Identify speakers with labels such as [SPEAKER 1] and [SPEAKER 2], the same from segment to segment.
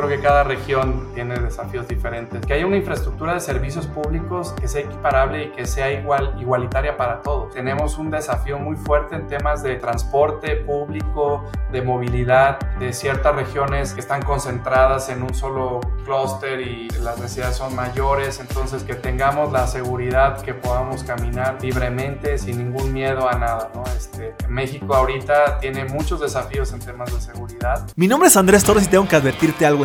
[SPEAKER 1] creo que cada región tiene desafíos diferentes. Que haya una infraestructura de servicios públicos que sea equiparable y que sea igual, igualitaria para todos. Tenemos un desafío muy fuerte en temas de transporte público, de movilidad, de ciertas regiones que están concentradas en un solo clúster y las necesidades son mayores. Entonces, que tengamos la seguridad que podamos caminar libremente sin ningún miedo a nada. ¿no? Este, México ahorita tiene muchos desafíos en temas de seguridad.
[SPEAKER 2] Mi nombre es Andrés Torres y tengo que advertirte algo.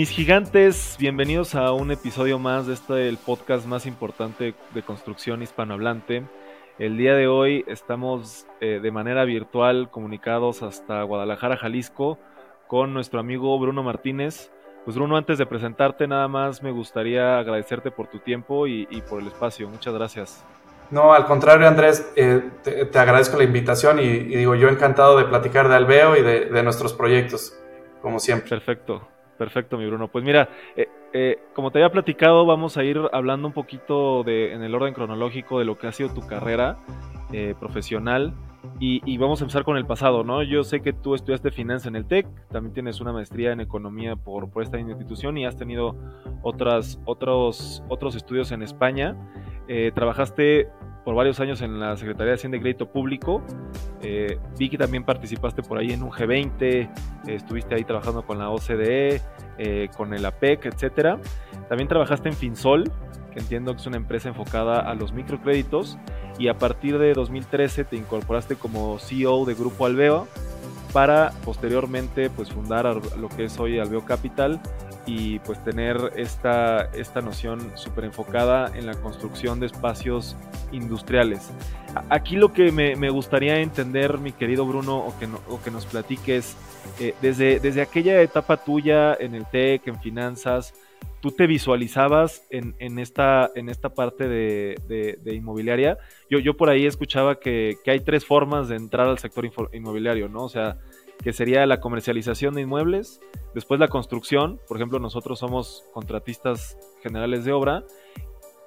[SPEAKER 2] Mis gigantes, bienvenidos a un episodio más de este el podcast más importante de construcción hispanohablante. El día de hoy estamos eh, de manera virtual comunicados hasta Guadalajara, Jalisco, con nuestro amigo Bruno Martínez. Pues Bruno, antes de presentarte, nada más me gustaría agradecerte por tu tiempo y, por el espacio. Muchas gracias.
[SPEAKER 1] No, al contrario, Andrés, eh, te, agradezco la invitación y, digo, yo encantado de platicar de Alveo y de, de nuestros proyectos, como siempre.
[SPEAKER 2] Perfecto. Perfecto, mi Bruno. Pues mira, eh, eh, como te había platicado, vamos a ir hablando un poquito de, en el orden cronológico de lo que ha sido tu carrera eh, profesional y, vamos a empezar con el pasado, ¿no? Yo sé que tú estudiaste finanzas en el TEC, también tienes una maestría en economía por, esta institución y has tenido otros, otros estudios en España. trabajaste por varios años en la Secretaría de Hacienda y Crédito Público. Eh, vi que también participaste por ahí en un G20, eh, estuviste ahí trabajando con la OCDE, eh, con el APEC, etc. También trabajaste en Finsol, que entiendo que es una empresa enfocada a los microcréditos, y a partir de 2013 te incorporaste como CEO de Grupo Alveo para posteriormente pues fundar lo que es hoy Alveo Capital y pues tener esta, esta noción súper enfocada en la construcción de espacios industriales. Aquí lo que me, gustaría entender, mi querido Bruno, o que, que nos platiques, eh, desde, desde aquella etapa tuya en el TEC, en finanzas, tú te visualizabas en, esta, en esta parte de, inmobiliaria. Yo, yo por ahí escuchaba que, que, hay tres formas de entrar al sector inmobiliario, ¿no? O sea, que sería la comercialización de inmuebles, después la construcción, por ejemplo, nosotros somos contratistas generales de obra,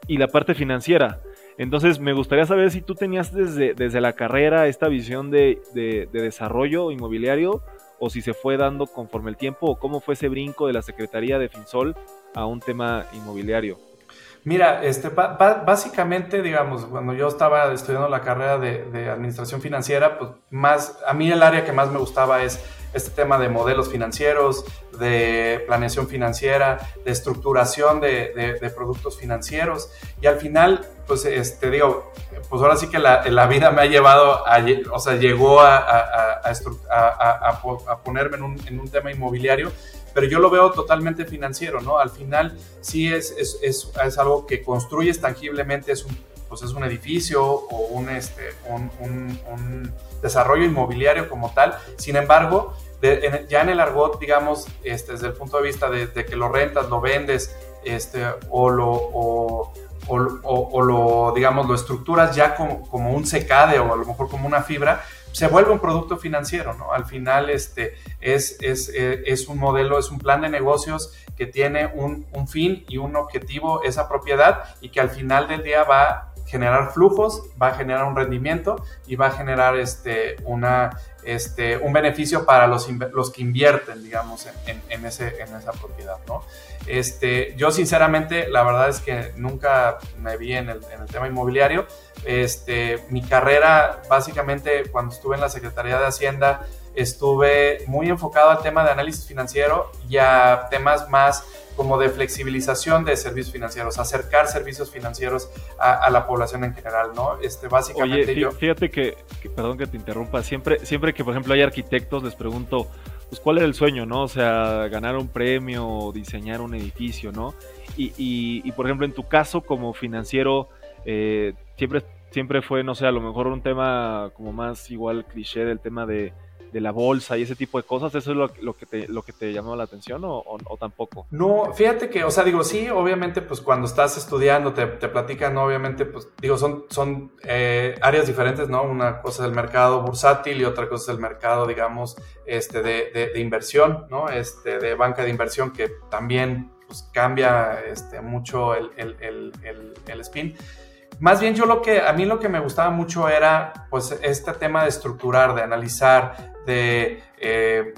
[SPEAKER 2] y la parte financiera. Entonces, me gustaría saber si tú tenías desde, desde la carrera esta visión de, de, desarrollo inmobiliario o si se fue dando conforme el tiempo o cómo fue ese brinco de la Secretaría de Finsol a un tema inmobiliario.
[SPEAKER 1] Mira, este, básicamente, digamos, cuando yo estaba estudiando la carrera de, administración financiera, pues más, a mí el área que más me gustaba es este tema de modelos financieros, de planeación financiera, de estructuración de, productos financieros. Y al final, pues, este, digo, pues ahora sí que la, vida me ha llevado, a, o sea, llegó a, ponerme en un tema inmobiliario pero yo lo veo totalmente financiero, ¿no? Al final sí es, es, es, es algo que construyes tangiblemente, es un, pues es un edificio o un, este, un, un, desarrollo inmobiliario como tal. Sin embargo, ya en el argot, digamos, este, desde el punto de vista de, que lo rentas, lo vendes, este, o lo... O, o, o, lo, digamos, lo estructuras ya como, como un secade o a lo mejor como una fibra, se vuelve un producto financiero, ¿no? Al final este, es, es, eh, es un modelo, es un plan de negocios que tiene un, un, fin y un objetivo, esa propiedad, y que al final del día va generar flujos, va a generar un rendimiento y va a generar este, una, este, un beneficio para los, los que invierten, digamos, en, en, ese, en esa propiedad, ¿no? Este, yo sinceramente, la verdad es que nunca me vi en el, en el tema inmobiliario. Este, mi carrera, básicamente, cuando estuve en la Secretaría de Hacienda, estuve muy enfocado al tema de análisis financiero y a temas más como de flexibilización de servicios financieros, acercar servicios financieros a, la población en general, ¿no? Este, básicamente
[SPEAKER 2] Oye, fíjate que, perdón que te interrumpa, siempre, siempre que por ejemplo hay arquitectos les pregunto, pues cuál era el sueño, ¿no? O sea, ganar un premio, diseñar un edificio, ¿no? Y, y, por ejemplo, en tu caso como financiero, eh, siempre, siempre fue, no sé, a lo mejor un tema como más igual cliché del tema de de la bolsa y ese tipo de cosas, ¿eso es lo, lo que, te, lo que te llamó la atención o, o, tampoco?
[SPEAKER 1] No, fíjate que, o sea, digo, sí, obviamente, pues cuando estás estudiando te, te platican, obviamente, pues digo, son, son eh, áreas diferentes, ¿no? Una cosa es el mercado bursátil y otra cosa es el mercado, digamos, este, de, de, inversión, ¿no? Este, de banca de inversión que también pues, cambia este, mucho el, el, el, el spin. Más bien yo lo que, a mí lo que me gustaba mucho era pues este tema de estructurar, de analizar, de, eh,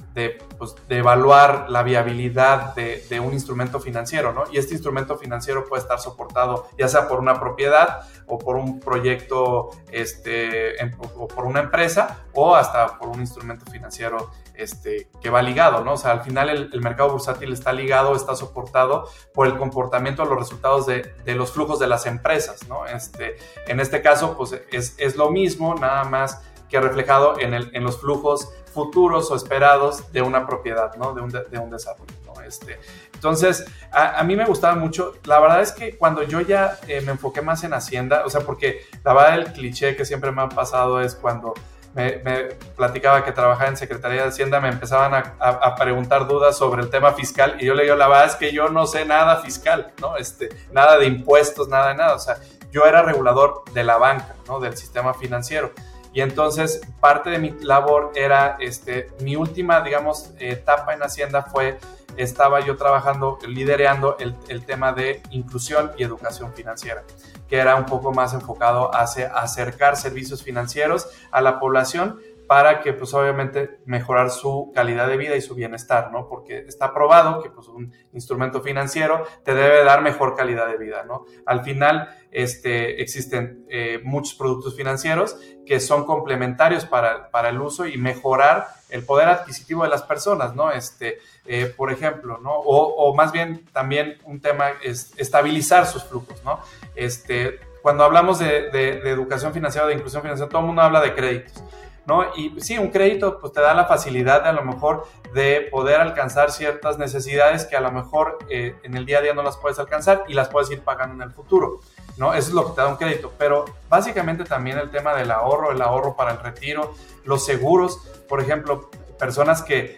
[SPEAKER 1] pues, de, evaluar la viabilidad de, un instrumento financiero, ¿no? Y este instrumento financiero puede estar soportado ya sea por una propiedad o por un proyecto, este, o por una empresa o hasta por un instrumento financiero este, que va ligado, ¿no? O sea, al final el, mercado bursátil está ligado, está soportado por el comportamiento de los resultados de, los flujos de las empresas, ¿no? Este, en este caso, pues es, es lo mismo, nada más que reflejado en, el, en los flujos futuros o esperados de una propiedad, ¿no? De un, de, un desarrollo, ¿no? Este, entonces, a, mí me gustaba mucho. La verdad es que cuando yo ya eh, me enfoqué más en Hacienda, o sea, porque la verdad el cliché que siempre me ha pasado es cuando me, platicaba que trabajaba en Secretaría de Hacienda, me empezaban a, a, preguntar dudas sobre el tema fiscal y yo le digo, la verdad es que yo no sé nada fiscal, ¿no? Este, nada de impuestos, nada de nada. O sea, yo era regulador de la banca, ¿no? Del sistema financiero. Y entonces parte de mi labor era, este, mi última, digamos, etapa en Hacienda fue, estaba yo trabajando, liderando el, el tema de inclusión y educación financiera, que era un poco más enfocado hacia acercar servicios financieros a la población para que pues obviamente mejorar su calidad de vida y su bienestar, ¿no? Porque está probado que pues un instrumento financiero te debe dar mejor calidad de vida, ¿no? Al final este, existen eh, muchos productos financieros que son complementarios para, para, el uso y mejorar el poder adquisitivo de las personas, ¿no? Este, eh, por ejemplo, ¿no? O, más bien también un tema es estabilizar sus flujos, ¿no? Este, cuando hablamos de educación financiera, de inclusión financiera, todo el mundo habla de créditos ¿no? Y sí, un crédito pues te da la facilidad de a lo mejor de poder alcanzar ciertas necesidades que a lo mejor eh, en el día a día no las puedes alcanzar y las puedes ir pagando en el futuro, ¿no? Eso es lo que te da un crédito, pero básicamente también el tema del ahorro, el ahorro para el retiro, los seguros, por ejemplo, personas que,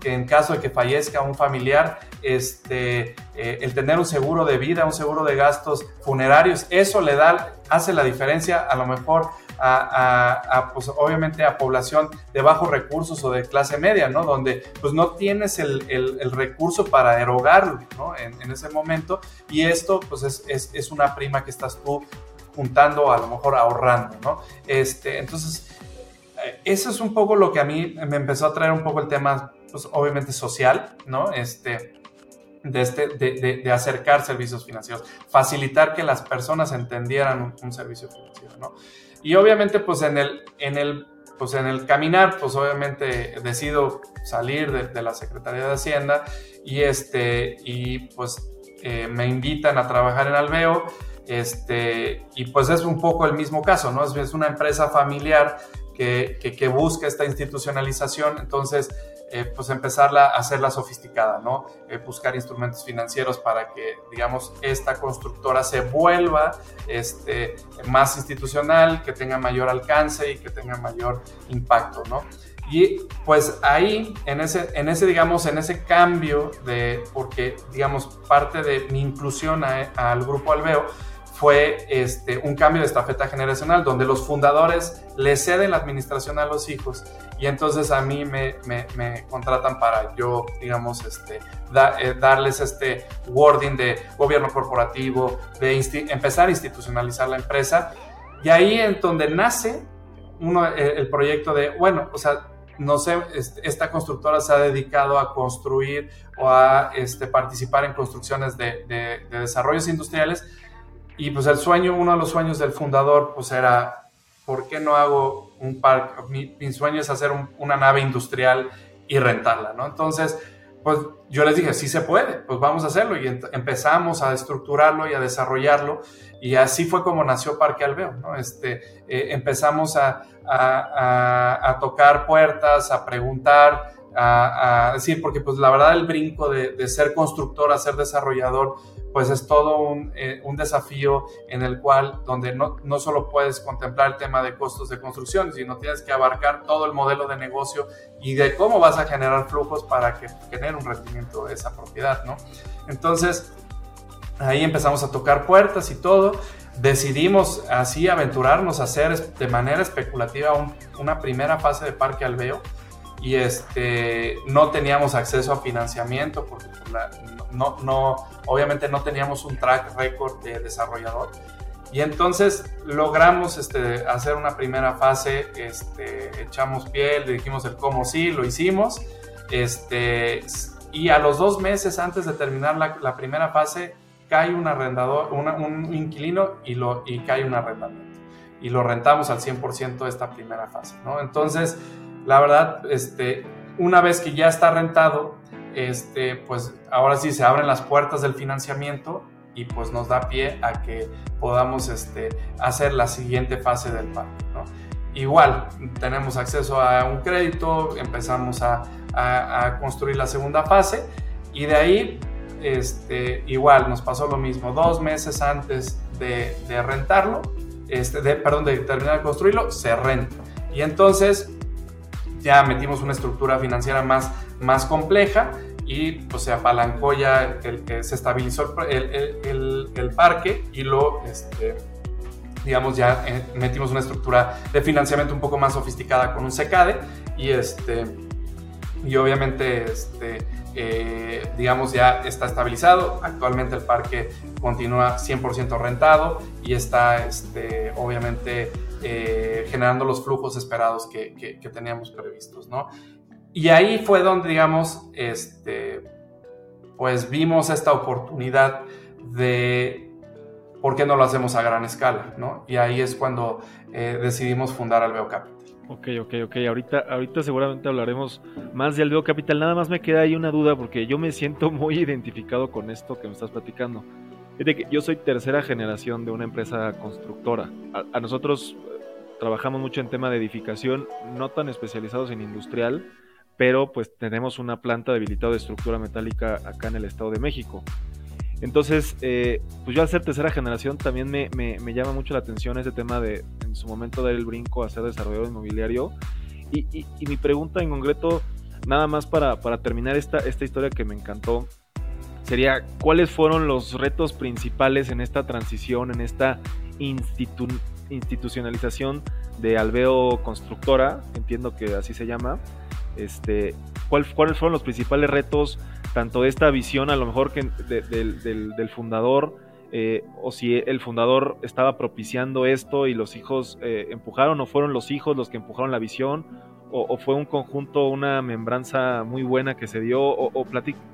[SPEAKER 1] que, en caso de que fallezca un familiar, este, eh, el tener un seguro de vida, un seguro de gastos funerarios, eso le da, hace la diferencia a lo mejor a, pues, obviamente a población de bajos recursos o de clase media, ¿no? Donde pues no tienes el, el, recurso para erogarlo, ¿no? En, en, ese momento y esto pues es, es, es, una prima que estás tú juntando, a lo mejor ahorrando, ¿no? Este, entonces, eh, eso es un poco lo que a mí me empezó a traer un poco el tema, pues obviamente social, ¿no? Este, de, este, de, de, acercar servicios financieros, facilitar que las personas entendieran un, servicio financiero, ¿no? Y obviamente, pues en el, en el, pues en el caminar, pues obviamente decido salir de, la Secretaría de Hacienda y, este, y pues eh, me invitan a trabajar en Alveo. Este, y pues es un poco el mismo caso, ¿no? Es, es una empresa familiar que, que busca esta institucionalización. Entonces, eh, pues empezarla a hacerla sofisticada, ¿no? Eh, buscar instrumentos financieros para que, digamos, esta constructora se vuelva este, más institucional, que tenga mayor alcance y que tenga mayor impacto, ¿no? Y pues ahí, en ese, en ese, digamos, en ese cambio de, porque, digamos, parte de mi inclusión al grupo Alveo, fue este, un cambio de estafeta generacional donde los fundadores le ceden la administración a los hijos y entonces a mí me, contratan para yo, digamos, este, eh, darles este wording de gobierno corporativo, de empezar a institucionalizar la empresa. Y ahí es donde nace uno, eh, el, proyecto de, bueno, o sea, no sé, este, esta constructora se ha dedicado a construir o a este, participar en construcciones de desarrollos industriales y pues el sueño, uno de los sueños del fundador, pues era, ¿por qué no hago un parque? Mi, sueño es hacer una nave industrial y rentarla, ¿no? Entonces, pues yo les dije, sí se puede, pues vamos a hacerlo. Y empezamos a estructurarlo y a desarrollarlo. Y así fue como nació Parque Alveo, ¿no? Este, eh, empezamos a, a, a, tocar puertas, a preguntar, a, decir, porque pues la verdad el brinco de, ser constructor a ser desarrollador, pues es todo un, eh, un desafío en el cual, donde no, no, solo puedes contemplar el tema de costos de construcción, sino tienes que abarcar todo el modelo de negocio y de cómo vas a generar flujos para que un rendimiento de esa propiedad, ¿no? Entonces, ahí empezamos a tocar puertas y todo. Decidimos así aventurarnos a hacer de manera especulativa una primera fase de Parque Alveo y este, no teníamos acceso a financiamiento porque pues, no, no, obviamente no teníamos un track record de desarrollador. Y entonces logramos este, hacer una primera fase, este, echamos piel, le dijimos el cómo sí, lo hicimos. Este, y a los dos meses antes de terminar la, la primera fase, cae un arrendador, un inquilino y, lo, y cae un arrendamiento. Y lo rentamos al 100% de esta primera fase. ¿no? Entonces, la verdad, este, una vez que ya está rentado, este, pues ahora sí se abren las puertas del financiamiento y pues nos da pie a que podamos este, hacer la siguiente fase del parque. ¿no? Igual, tenemos acceso a un crédito, empezamos a, a, construir la segunda fase y de ahí, este, igual, nos pasó lo mismo, dos meses antes de, de rentarlo, este, de, perdón, de terminar de construirlo, se renta. Y entonces ya metimos una estructura financiera más, más compleja y pues se apalancó ya, el, se estabilizó el, el, el parque y lo, este, digamos, ya eh, metimos una estructura de financiamiento un poco más sofisticada con un secade y este, y obviamente, este, eh, digamos, ya está estabilizado. Actualmente el parque continúa 100% rentado y está, este, obviamente, eh, generando los flujos esperados que, que, teníamos previstos, ¿no? Y ahí fue donde, digamos, este, pues vimos esta oportunidad de por qué no lo hacemos a gran escala, ¿no? Y ahí es cuando eh, decidimos fundar Alveo Capital.
[SPEAKER 2] Ok, ok, ok. Ahorita, ahorita seguramente hablaremos más de Alveo Capital. Nada más me queda ahí una duda porque yo me siento muy identificado con esto que me estás platicando. De que yo soy tercera generación de una empresa constructora. A, nosotros eh, trabajamos mucho en tema de edificación, no tan especializados en industrial, pero pues tenemos una planta debilitada de estructura metálica acá en el Estado de México. Entonces, eh, pues yo al ser tercera generación también me, me, llama mucho la atención ese tema de en su momento dar el brinco a ser desarrollador inmobiliario. Y, y, y mi pregunta en concreto, nada más para, para terminar esta, esta historia que me encantó, sería cuáles fueron los retos principales en esta transición, en esta institucionalización de Alveo Constructora, entiendo que así se llama. Este, ¿Cuáles fueron los principales retos, tanto de esta visión a lo mejor que del, fundador, eh, o si el fundador estaba propiciando esto y los hijos eh, empujaron, o fueron los hijos los que empujaron la visión, o, fue un conjunto, una membranza muy buena que se dio, o, o,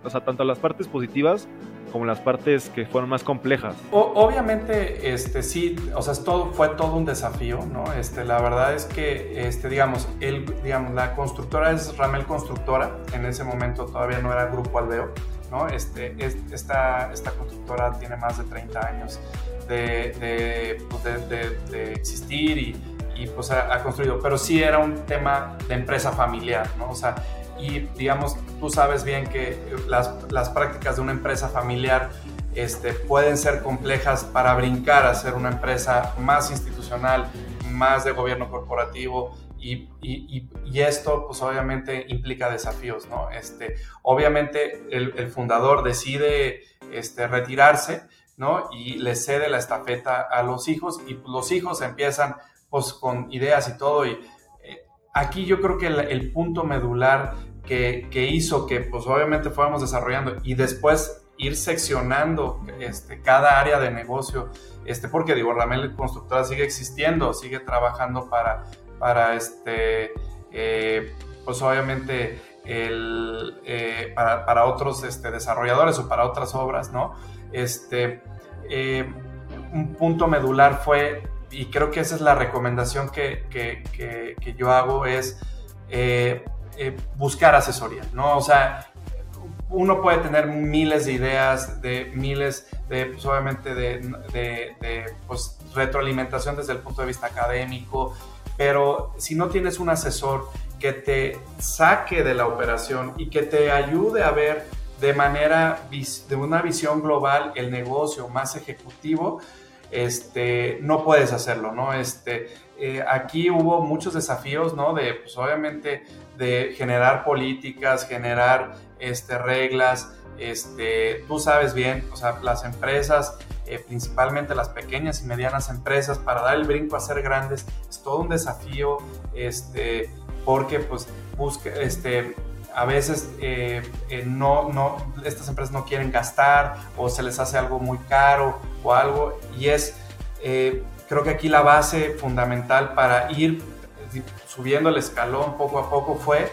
[SPEAKER 2] o sea, tanto las partes positivas como las partes que fueron más complejas.
[SPEAKER 1] obviamente, este, sí, o sea, todo, fue todo un desafío, ¿no? Este, la verdad es que, este, digamos, el, digamos, la constructora es Ramel Constructora, en ese momento todavía no era Grupo Aldeo, ¿no? Este, esta, esta constructora tiene más de 30 años de, de, pues, de, de existir y y pues ha, construido, pero sí era un tema de empresa familiar, ¿no? O sea, y digamos, tú sabes bien que las, las prácticas de una empresa familiar este, pueden ser complejas para brincar a ser una empresa más institucional, más de gobierno corporativo, y, y, y, esto pues obviamente implica desafíos, ¿no? Este, obviamente el, el, fundador decide este, retirarse, ¿no? Y le cede la estafeta a los hijos y los hijos empiezan pues con ideas y todo. Y eh, aquí yo creo que el, punto medular que, que, hizo que pues obviamente fuéramos desarrollando y después ir seccionando este, cada área de negocio, este, porque digo, Ramel Constructora sigue existiendo, sigue trabajando para, para este, eh, pues obviamente el, eh, para, otros este, desarrolladores o para otras obras, ¿no? Este, un punto medular fue y creo que esa es la recomendación que, que, que, yo hago, es eh, eh, buscar asesoría, ¿no? O sea, uno puede tener miles de ideas, de miles de, pues obviamente, de, de, de pues, retroalimentación desde el punto de vista académico, pero si no tienes un asesor que te saque de la operación y que te ayude a ver de manera, de una visión global el negocio más ejecutivo, este, no puedes hacerlo, ¿no? Este, eh, aquí hubo muchos desafíos, ¿no? De, pues obviamente, de generar políticas, generar este, reglas, este, tú sabes bien, o sea, las empresas, eh, principalmente las pequeñas y medianas empresas, para dar el brinco a ser grandes, es todo un desafío, este, porque pues busca, este, a veces eh, eh, no, no, estas empresas no quieren gastar o se les hace algo muy caro o algo y es, creo que aquí la base fundamental para ir subiendo el escalón poco a poco fue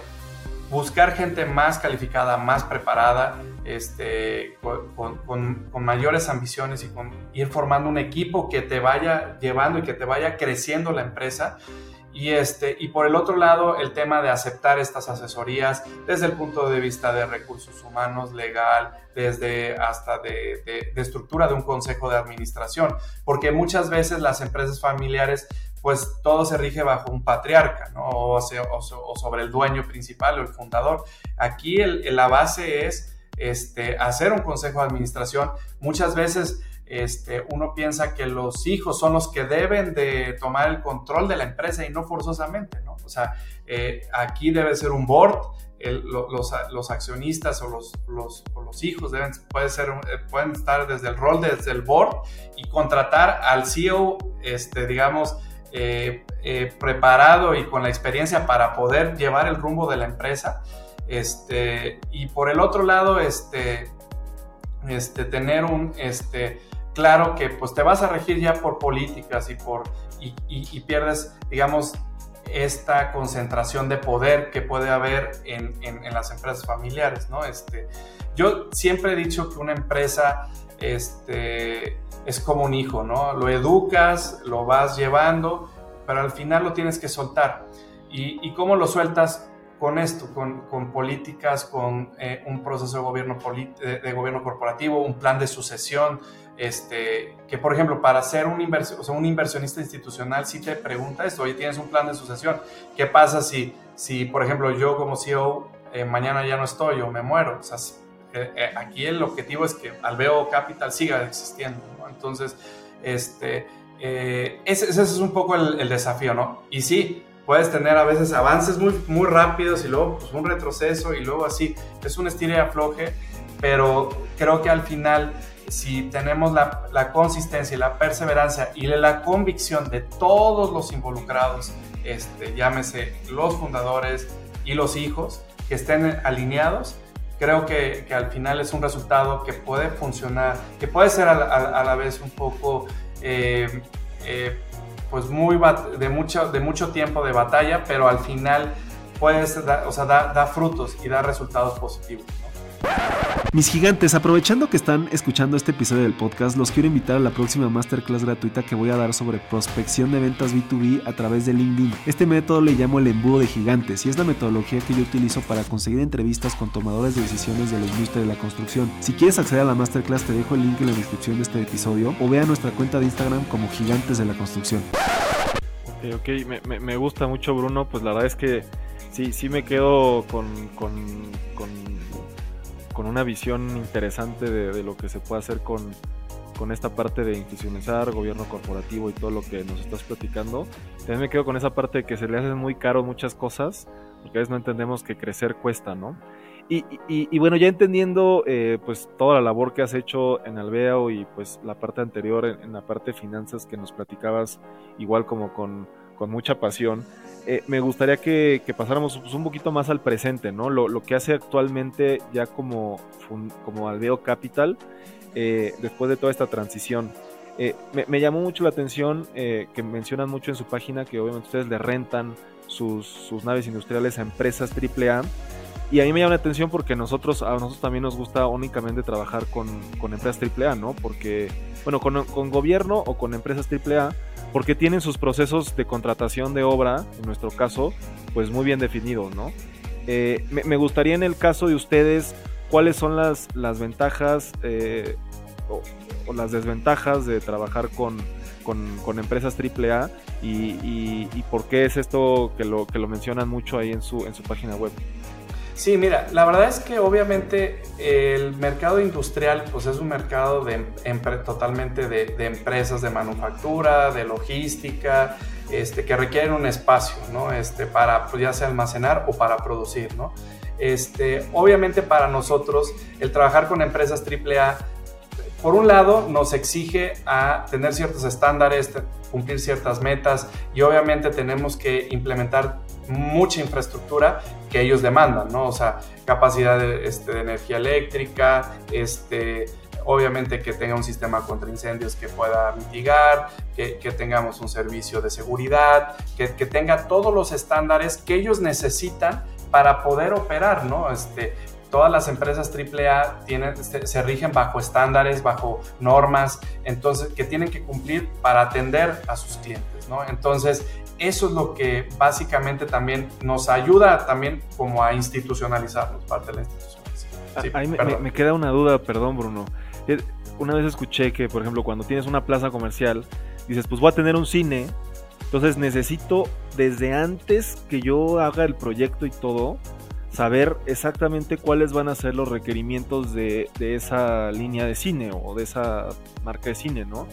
[SPEAKER 1] buscar gente más calificada, más preparada, este, con, mayores ambiciones y con ir formando un equipo que te vaya llevando y que te vaya creciendo la empresa. Y, este, y por el otro lado, el tema de aceptar estas asesorías desde el punto de vista de recursos humanos, legal, desde hasta de, estructura de un consejo de administración, porque muchas veces las empresas familiares pues todo se rige bajo un patriarca, ¿no? O, sobre el dueño principal o el fundador. Aquí la base es este, hacer un consejo de administración. Muchas veces este, uno piensa que los hijos son los que deben de tomar el control de la empresa y no forzosamente, ¿no? O sea, eh, aquí debe ser un board, los, accionistas o los, hijos deben, puede ser, eh, pueden estar desde el rol, desde el board y contratar al CEO, este, digamos, eh, preparado y con la experiencia para poder llevar el rumbo de la empresa. Este, y por el otro lado, este, este, tener un, este, claro que pues te vas a regir ya por políticas y, por, y, pierdes, digamos, esta concentración de poder que puede haber en, en, las empresas familiares, ¿no? Este, yo siempre he dicho que una empresa, este, es como un hijo, ¿no? Lo educas, lo vas llevando, pero al final lo tienes que soltar. ¿Y, cómo lo sueltas? Con esto, con, políticas, con eh, un proceso de gobierno, de, gobierno corporativo, un plan de sucesión, este, que por ejemplo, para ser un, un inversionista institucional, si te pregunta esto, oye, tienes un plan de sucesión, ¿qué pasa si, si por ejemplo, yo como CEO eh, mañana ya no estoy o me muero? O sea, eh, aquí el objetivo es que Alveo Capital siga existiendo, Entonces, este, eh, ese, es un poco el, desafío, ¿no? Y sí, puedes tener a veces avances muy, muy rápidos y luego pues, un retroceso y luego así, es un estilo y afloje, pero creo que al final, si tenemos la, consistencia y la perseverancia y la convicción de todos los involucrados, este, llámese los fundadores y los hijos, que estén alineados, creo que, al final es un resultado que puede funcionar, que puede ser a, la vez un poco, eh, eh, pues muy de mucho, de mucho tiempo de batalla, pero al final puede ser, o sea, da, da frutos y da resultados positivos.
[SPEAKER 3] Mis gigantes, aprovechando que están escuchando este episodio del podcast, los quiero invitar a la próxima masterclass gratuita que voy a dar sobre prospección de ventas B2B a través de LinkedIn. Este método le llamo el embudo de gigantes y es la metodología que yo utilizo para conseguir entrevistas con tomadores de decisiones de la industria de la construcción. Si quieres acceder a la masterclass, te dejo el link en la descripción de este episodio o vea nuestra cuenta de Instagram como Gigantes de la Construcción.
[SPEAKER 2] Ok, ok, me, gusta mucho Bruno, pues la verdad es que sí, sí me quedo con, con con una visión interesante de, lo que se puede hacer con, con esta parte de institucionalizar, gobierno corporativo y todo lo que nos estás platicando. También me quedo con esa parte de que se le hacen muy caro muchas cosas, porque a veces no entendemos que crecer cuesta, ¿no? Y, y, bueno, ya entendiendo eh, pues toda la labor que has hecho en Alveo y pues la parte anterior en, la parte de finanzas que nos platicabas igual como con, con mucha pasión, eh, me gustaría que, pasáramos pues, un poquito más al presente, ¿no? Lo, que hace actualmente ya como, como Aldeo Capital, eh, después de toda esta transición. Eh, me, llamó mucho la atención que mencionan mucho en su página que obviamente ustedes le rentan sus, naves industriales a empresas AAA. Y a mí me llama la atención porque nosotros, a nosotros también nos gusta únicamente trabajar con, con empresas AAA, ¿no? Porque, bueno, con, con gobierno o con empresas AAA, porque tienen sus procesos de contratación de obra, en nuestro caso, pues muy bien definidos, ¿no? Eh, me, gustaría en el caso de ustedes, cuáles son las, las ventajas eh, o, las desventajas de trabajar con, con, empresas AAA y, y, por qué es esto que lo, que lo mencionan mucho ahí en su, en su página web.
[SPEAKER 1] Sí, mira, la verdad es que obviamente el mercado industrial pues es un mercado de, totalmente de, empresas de manufactura, de logística, este, que requieren un espacio, ¿no? Este, para pues, ya sea almacenar o para producir, ¿no? Este, obviamente para nosotros el trabajar con empresas AAA, por un lado nos exige a tener ciertos estándares, cumplir ciertas metas y obviamente tenemos que implementar mucha infraestructura que ellos demandan, ¿no? O sea, capacidad de, este, energía eléctrica, este, obviamente que tenga un sistema contra incendios que pueda mitigar, que, tengamos un servicio de seguridad, que, tenga todos los estándares que ellos necesitan para poder operar, ¿no? Este, todas las empresas AAA tienen, se, se, rigen bajo estándares, bajo normas, entonces que tienen que cumplir para atender a sus clientes, ¿no? Entonces, eso es lo que básicamente también nos ayuda también como a institucionalizarnos, parte de la institucionalización.
[SPEAKER 2] Ah, ahí me, queda una duda, perdón Bruno. Eh, una vez escuché que, por ejemplo, cuando tienes una plaza comercial, dices, pues voy a tener un cine, entonces necesito desde antes que yo haga el proyecto y todo, saber exactamente cuáles van a ser los requerimientos de, de esa línea de cine o de esa marca de cine, ¿no?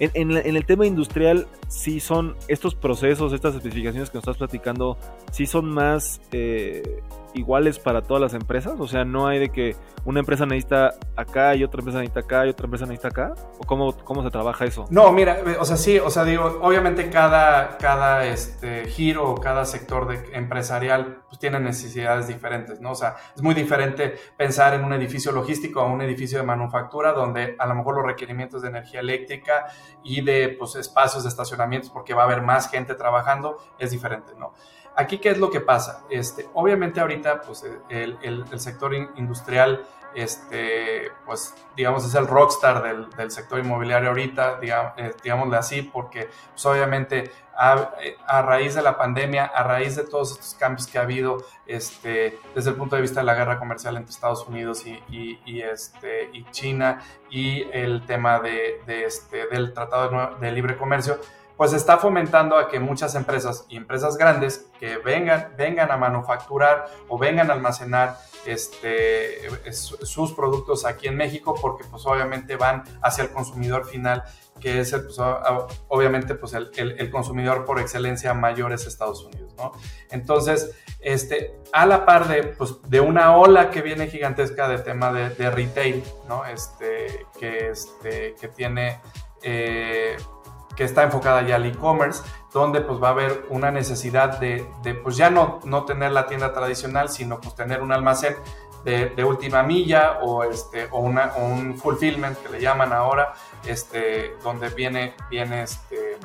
[SPEAKER 2] En, el tema industrial, sí son estos procesos, estas especificaciones que nos estás platicando, sí son más eh, iguales para todas las empresas. O sea, no hay de que una empresa necesita acá y otra empresa necesita acá y otra empresa necesita acá? ¿O cómo, cómo se trabaja eso?
[SPEAKER 1] No, mira, o sea, sí, o sea, digo, obviamente cada, cada este, giro o cada sector empresarial pues, tiene necesidades diferentes, ¿no? O sea, es muy diferente pensar en un edificio logístico o un edificio de manufactura donde a lo mejor los requerimientos de energía eléctrica y de pues, espacios de estacionamientos porque va a haber más gente trabajando es diferente, ¿no? Aquí, ¿qué es lo que pasa? Este, obviamente ahorita, pues el, el, sector industrial, este, pues digamos, es el rockstar del, del sector inmobiliario ahorita, digamos, eh, digámosle así, porque pues, obviamente a, a, raíz de la pandemia, a raíz de todos estos cambios que ha habido, este, desde el punto de vista de la guerra comercial entre Estados Unidos y, y, este, y China y el tema de, de este, del Tratado de Libre Comercio, pues está fomentando a que muchas empresas y empresas grandes que vengan, vengan a manufacturar o vengan a almacenar este, sus productos aquí en México porque pues obviamente van hacia el consumidor final que es el, pues, obviamente pues el, el, consumidor por excelencia mayor es Estados Unidos, ¿no? Entonces, este, a la par de, pues, de una ola que viene gigantesca de tema de, de retail, ¿no? Este, que, este, que tiene... Eh, que está enfocada ya al e-commerce, donde pues va a haber una necesidad de, pues ya no, no tener la tienda tradicional, sino pues tener un almacén de, última milla o, este, o, un fulfillment que le llaman ahora, este, donde viene, viene este,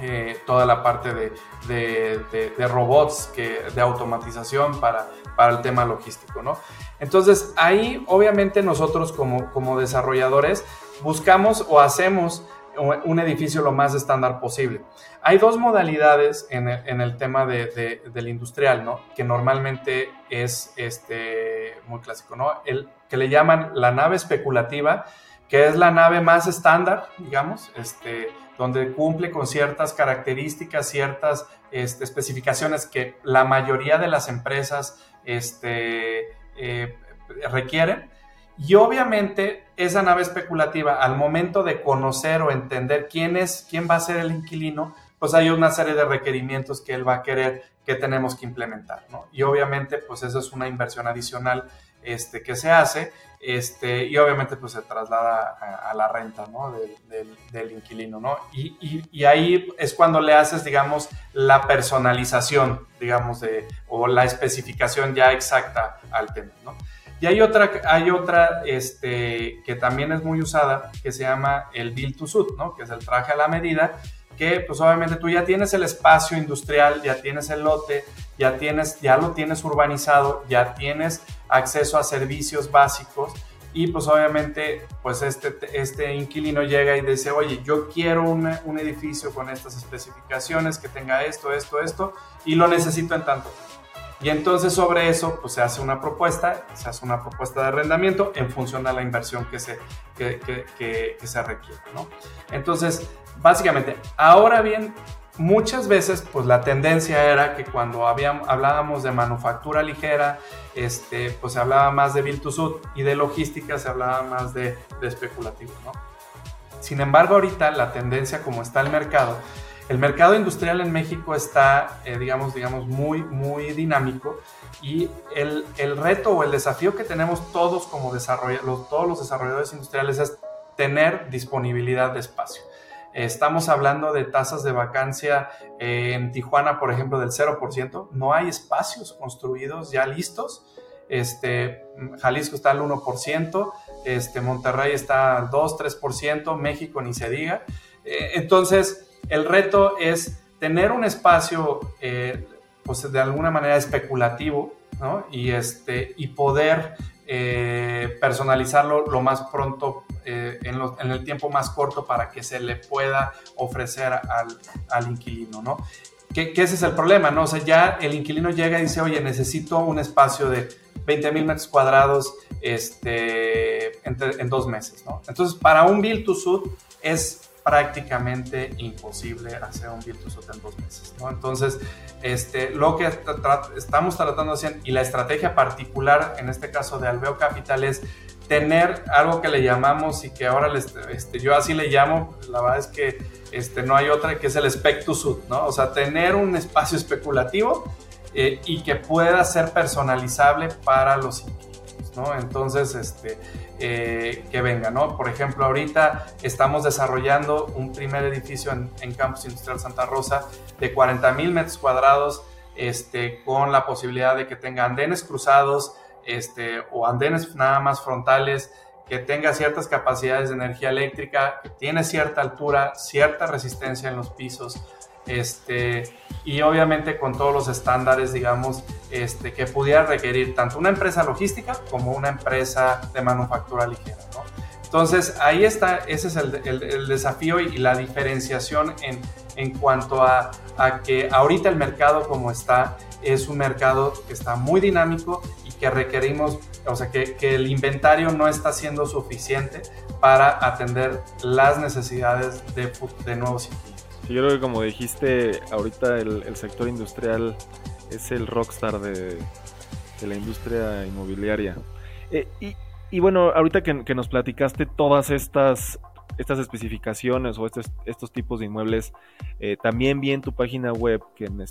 [SPEAKER 1] eh, toda la parte de, de, de, robots, que, de automatización para, para el tema logístico, ¿no? Entonces ahí obviamente nosotros como, como desarrolladores buscamos o hacemos un edificio lo más estándar posible. Hay dos modalidades en el, tema del industrial, ¿no? Que normalmente es este, muy clásico, ¿no? El que le llaman la nave especulativa, que es la nave más estándar, digamos, este, donde cumple con ciertas características, ciertas este, especificaciones que la mayoría de las empresas este, eh, requieren y obviamente esa nave especulativa, al momento de conocer o entender quién es, quién va a ser el inquilino, pues hay una serie de requerimientos que él va a querer que tenemos que implementar, ¿no? Y obviamente, pues eso es una inversión adicional este, que se hace, este, y obviamente pues se traslada a, la renta, ¿no? Del, inquilino, ¿no? Y, y, y, ahí es cuando le haces, digamos, la personalización, digamos, de, o la especificación ya exacta al tema, ¿no? Y hay otra, hay otra este, que también es muy usada, que se llama el Build to Suit, ¿no? que es el traje a la medida, que pues obviamente tú ya tienes el espacio industrial, ya tienes el lote, ya, tienes, ya lo tienes urbanizado, ya tienes acceso a servicios básicos y pues obviamente pues este, este inquilino llega y dice, oye, yo quiero un edificio con estas especificaciones, que tenga esto, esto, esto y lo necesito en tanto. Y entonces sobre eso pues se hace una propuesta, se hace una propuesta de arrendamiento en función a la inversión que se, que, que, que, se requiere. ¿no? Entonces, básicamente, ahora bien, muchas veces pues la tendencia era que cuando habíamos, hablábamos de manufactura ligera, este, pues se hablaba más de build to suit y de logística se hablaba más de, de especulativo. ¿no? Sin embargo, ahorita la tendencia como está el mercado, el mercado industrial en México está, eh, digamos, digamos, muy, muy dinámico y el, el, reto o el desafío que tenemos todos como desarrolladores, todos los desarrolladores industriales es tener disponibilidad de espacio. Estamos hablando de tasas de vacancia eh, en Tijuana, por ejemplo, del 0%. No hay espacios construidos ya listos. Este, Jalisco está al 1%, este, Monterrey está al 2, 3%, México ni se diga. Eh, entonces, el reto es tener un espacio, eh, pues de alguna manera especulativo, ¿no? Y, este, y poder eh, personalizarlo lo más pronto, en, en, el tiempo más corto para que se le pueda ofrecer al, inquilino, ¿no? Que, que, ese es el problema, ¿no? O sea, ya el inquilino llega y dice, oye, necesito un espacio de 20 mil metros cuadrados este, en, dos meses, ¿no? Entonces, para un build to suit es prácticamente imposible hacer un suit en dos meses, ¿no? Entonces, este, lo que estamos tratando de hacer y la estrategia particular en este caso de Alveo Capital es tener algo que le llamamos y que ahora les, este, yo así le llamo, la verdad es que este, no hay otra que es el spec to suit, ¿no? O sea, tener un espacio especulativo eh, y que pueda ser personalizable para los inquilinos, ¿no? Entonces, este, eh, que venga, ¿no? Por ejemplo, ahorita estamos desarrollando un primer edificio en, Campus Industrial Santa Rosa de 40 mil metros cuadrados, este, con la posibilidad de que tenga andenes cruzados, este, o andenes nada más frontales, que tenga ciertas capacidades de energía eléctrica, que tiene cierta altura, cierta resistencia en los pisos, este, y obviamente con todos los estándares, digamos, este, que pudiera requerir tanto una empresa logística como una empresa de manufactura ligera. ¿no? Entonces, ahí está, ese es el, el, desafío y la diferenciación en, en cuanto a, a, que ahorita el mercado como está es un mercado que está muy dinámico y que requerimos, o sea, que, que el inventario no está siendo suficiente para atender las necesidades de, de nuevos inquilinos
[SPEAKER 2] yo creo que como dijiste, ahorita el, sector industrial es el rockstar de, la industria inmobiliaria. Eh, y, bueno, ahorita que, nos platicaste todas estas, estas especificaciones o estos, estos tipos de inmuebles, eh, también vi en tu página web, que en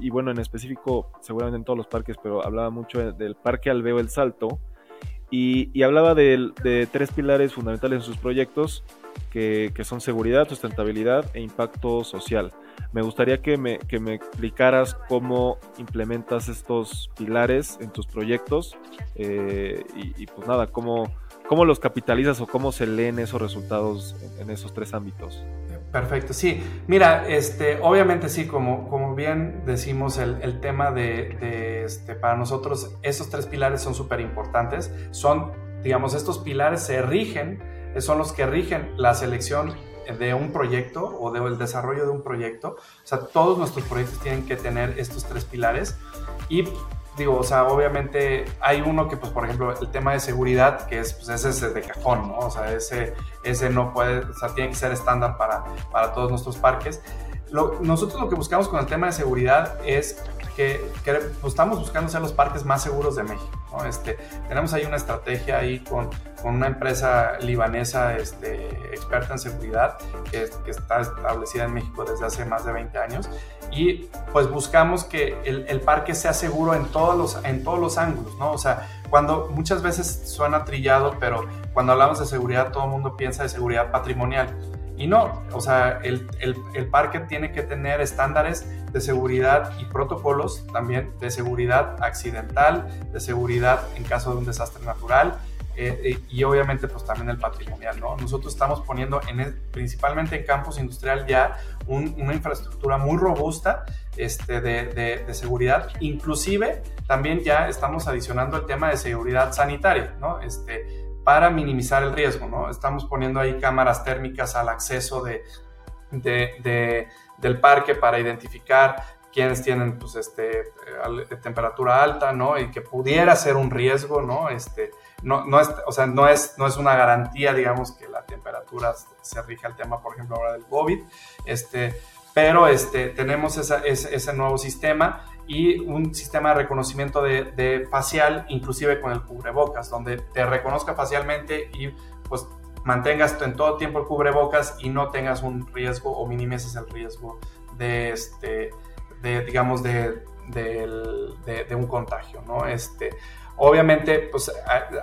[SPEAKER 2] y bueno, en específico, seguramente en todos los parques, pero hablaba mucho del Parque Alveo El Salto, y, hablaba de, tres pilares fundamentales en sus proyectos, que, son seguridad, sustentabilidad e impacto social. Me gustaría que me, que me explicaras cómo implementas estos pilares en tus proyectos eh, y, pues nada, cómo, cómo los capitalizas o cómo se leen esos resultados en, esos tres ámbitos.
[SPEAKER 1] Perfecto, sí. Mira, este, obviamente sí, como, como bien decimos, el, el tema de, de, este, para nosotros, esos tres pilares son súper importantes. Son, digamos, estos pilares se rigen son los que rigen la selección de un proyecto o del desarrollo de un proyecto. O sea, todos nuestros proyectos tienen que tener estos tres pilares y digo, o sea, obviamente hay uno que, pues, por ejemplo, el tema de seguridad, que es, pues, ese es de cajón, ¿no? O sea, ese, ese no puede, o sea, tiene que ser estándar para, para todos nuestros parques. nosotros lo que buscamos con el tema de seguridad es que, pues, estamos buscando ser los parques más seguros de México. Este, tenemos ahí una estrategia ahí con, con una empresa libanesa este, experta en seguridad que, que, está establecida en México desde hace más de 20 años y pues buscamos que el, el, parque sea seguro en todos, los, en todos los ángulos, ¿no? O sea, cuando muchas veces suena trillado, pero cuando hablamos de seguridad todo el mundo piensa de seguridad patrimonial. Y no, o sea, el, el, el, parque tiene que tener estándares de seguridad y protocolos también de seguridad accidental, de seguridad en caso de un desastre natural eh, y obviamente pues también el patrimonial, ¿no? Nosotros estamos poniendo en principalmente en campus industrial ya una infraestructura muy robusta este, de, de, de, seguridad, inclusive también ya estamos adicionando el tema de seguridad sanitaria, ¿no? Este, para minimizar el riesgo, ¿no? Estamos poniendo ahí cámaras térmicas al acceso de, de, del parque para identificar quienes tienen pues, este, eh, temperatura alta, ¿no? Y que pudiera ser un riesgo, ¿no? Este, no, no, es, o sea, no, es, no es una garantía, digamos, que la temperatura se rija al tema, por ejemplo, ahora del COVID, este, pero este, tenemos esa, ese, ese, nuevo sistema y un sistema de reconocimiento de, facial, inclusive con el cubrebocas, donde te reconozca facialmente y pues mantengas en todo tiempo el cubrebocas y no tengas un riesgo o minimices el riesgo de, este, de digamos, de, de, un contagio, ¿no? Este, obviamente, pues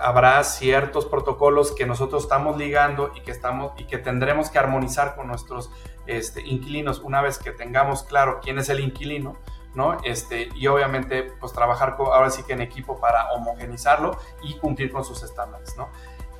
[SPEAKER 1] habrá ciertos protocolos que nosotros estamos ligando y que, estamos, y que tendremos que armonizar con nuestros este, inquilinos una vez que tengamos claro quién es el inquilino, ¿no? Este, y obviamente, pues trabajar ahora sí que en equipo para homogenizarlo y cumplir con sus estándares, ¿no?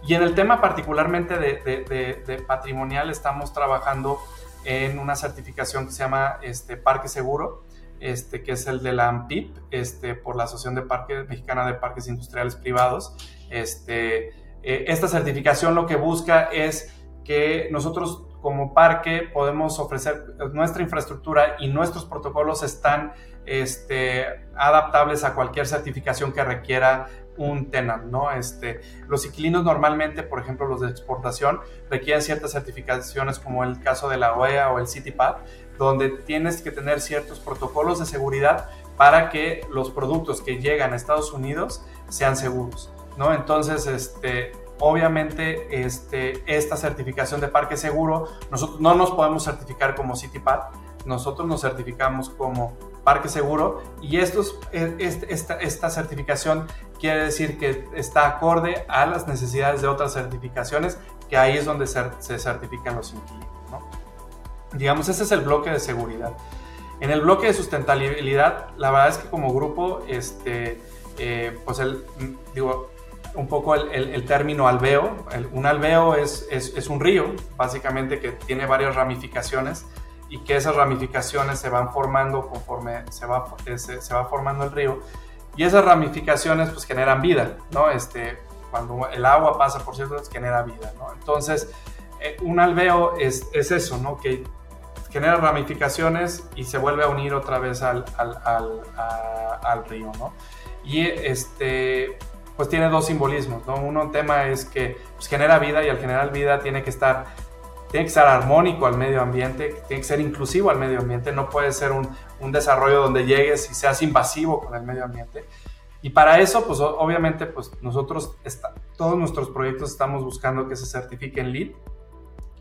[SPEAKER 1] Y en el tema particularmente de, patrimonial estamos trabajando en una certificación que se llama este, Parque Seguro, este, que es el de la AMPIP, este, por la Asociación de Parques Mexicana de Parques Industriales Privados. Este, eh, esta certificación lo que busca es que nosotros como parque podemos ofrecer nuestra infraestructura y nuestros protocolos están este, adaptables a cualquier certificación que requiera un tenant, ¿no? Este, los inquilinos normalmente, por ejemplo, los de exportación, requieren ciertas certificaciones como el caso de la OEA o el CityPad, donde tienes que tener ciertos protocolos de seguridad para que los productos que llegan a Estados Unidos sean seguros, ¿no? Entonces, este, obviamente, este, esta certificación de parque seguro, nosotros no nos podemos certificar como CityPad, nosotros nos certificamos como parque seguro y estos, e, esta, esta certificación quiere decir que está acorde a las necesidades de otras certificaciones, que ahí es donde se, certifican los inquilinos. ¿no? Digamos, ese es el bloque de seguridad. En el bloque de sustentabilidad, la verdad es que como grupo, este, eh, pues el, digo, un poco el, el, término alveo. un alveo es, es, un río, básicamente, que tiene varias ramificaciones y que esas ramificaciones se van formando conforme se va, se, se va formando el río y esas ramificaciones pues generan vida, ¿no? Este, cuando el agua pasa por ciertos genera vida, ¿no? Entonces, eh, un alveo es, es, eso, ¿no? Que genera ramificaciones y se vuelve a unir otra vez al, al, al, al río, ¿no? Y este, pues tiene dos simbolismos, ¿no? Uno tema es que pues, genera vida y al generar vida tiene que estar tiene que ser armónico al medio ambiente, tiene que ser inclusivo al medio ambiente, no puede ser un, un desarrollo donde llegues y seas invasivo con el medio ambiente. Y para eso, pues obviamente, pues nosotros, está, todos nuestros proyectos estamos buscando que se certifiquen LEED,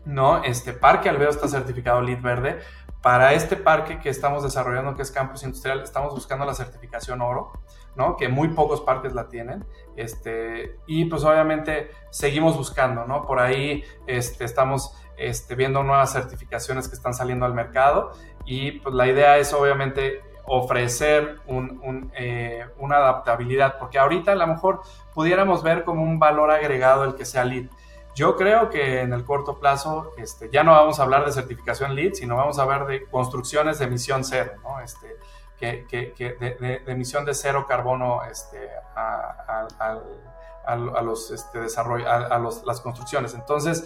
[SPEAKER 1] ¿no? Este Parque Alveo está certificado LEED verde. Para este parque que estamos desarrollando, que es Campus Industrial, estamos buscando la certificación oro, ¿no? Que muy pocos parques la tienen. Este, y pues obviamente seguimos buscando, ¿no? Por ahí este, estamos este, viendo nuevas certificaciones que están saliendo al mercado y pues la idea es obviamente ofrecer eh, una adaptabilidad, porque ahorita a lo mejor pudiéramos ver como un valor agregado el que sea LEED. Yo creo que en el corto plazo este, ya no vamos a hablar de certificación LEED, sino vamos a hablar de construcciones de emisión cero, ¿no? este, que, que, de, emisión de cero carbono este, a, los este, desarrollo, a, los, las construcciones. Entonces,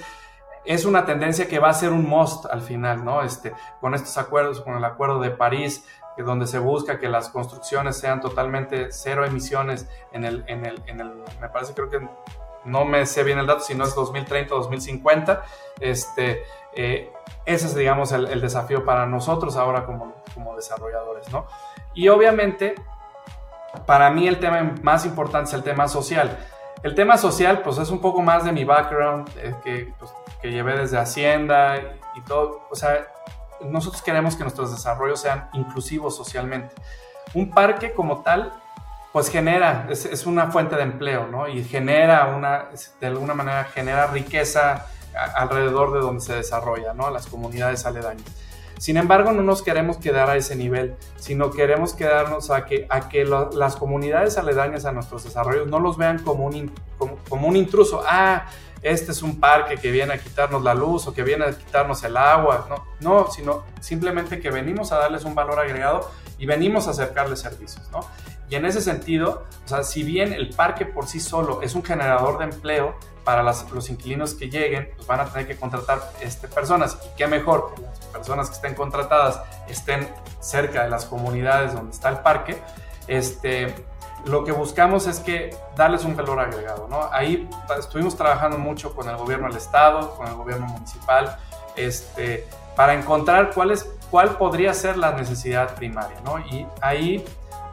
[SPEAKER 1] es una tendencia que va a ser un must al final, ¿no? Este, con estos acuerdos, con el acuerdo de París, que donde se busca que las construcciones sean totalmente cero emisiones en el, en el, en el me parece creo que no me sé bien el dato, si no es 2030 o 2050, este, eh, ese es, digamos, el, desafío para nosotros ahora como, como desarrolladores, ¿no? Y obviamente, para mí el tema más importante es el tema social. El tema social, pues es un poco más de mi background, eh, que pues, que llevé desde Hacienda y, todo. O sea, nosotros queremos que nuestros desarrollos sean inclusivos socialmente. Un parque como tal, pues genera, es, una fuente de empleo, ¿no? Y genera una, de alguna manera, genera riqueza alrededor de donde se desarrolla, ¿no? Las comunidades aledañas. Sin embargo, no nos queremos quedar a ese nivel, sino queremos quedarnos a que, a que las comunidades aledañas a nuestros desarrollos no los vean como un, como, un intruso. Ah, este es un parque que viene a quitarnos la luz o que viene a quitarnos el agua, no, no, sino simplemente que venimos a darles un valor agregado y venimos a acercarles servicios, ¿no? Y en ese sentido, o sea, si bien el parque por sí solo es un generador de empleo para los inquilinos que lleguen, pues van a tener que contratar este, personas. Y qué mejor que las personas que estén contratadas estén cerca de las comunidades donde está el parque. Este, lo que buscamos es que darles un valor agregado. ¿no? Ahí estuvimos trabajando mucho con el gobierno del estado, con el gobierno municipal, este, para encontrar cuál, es, cuál podría ser la necesidad primaria. ¿no? Y ahí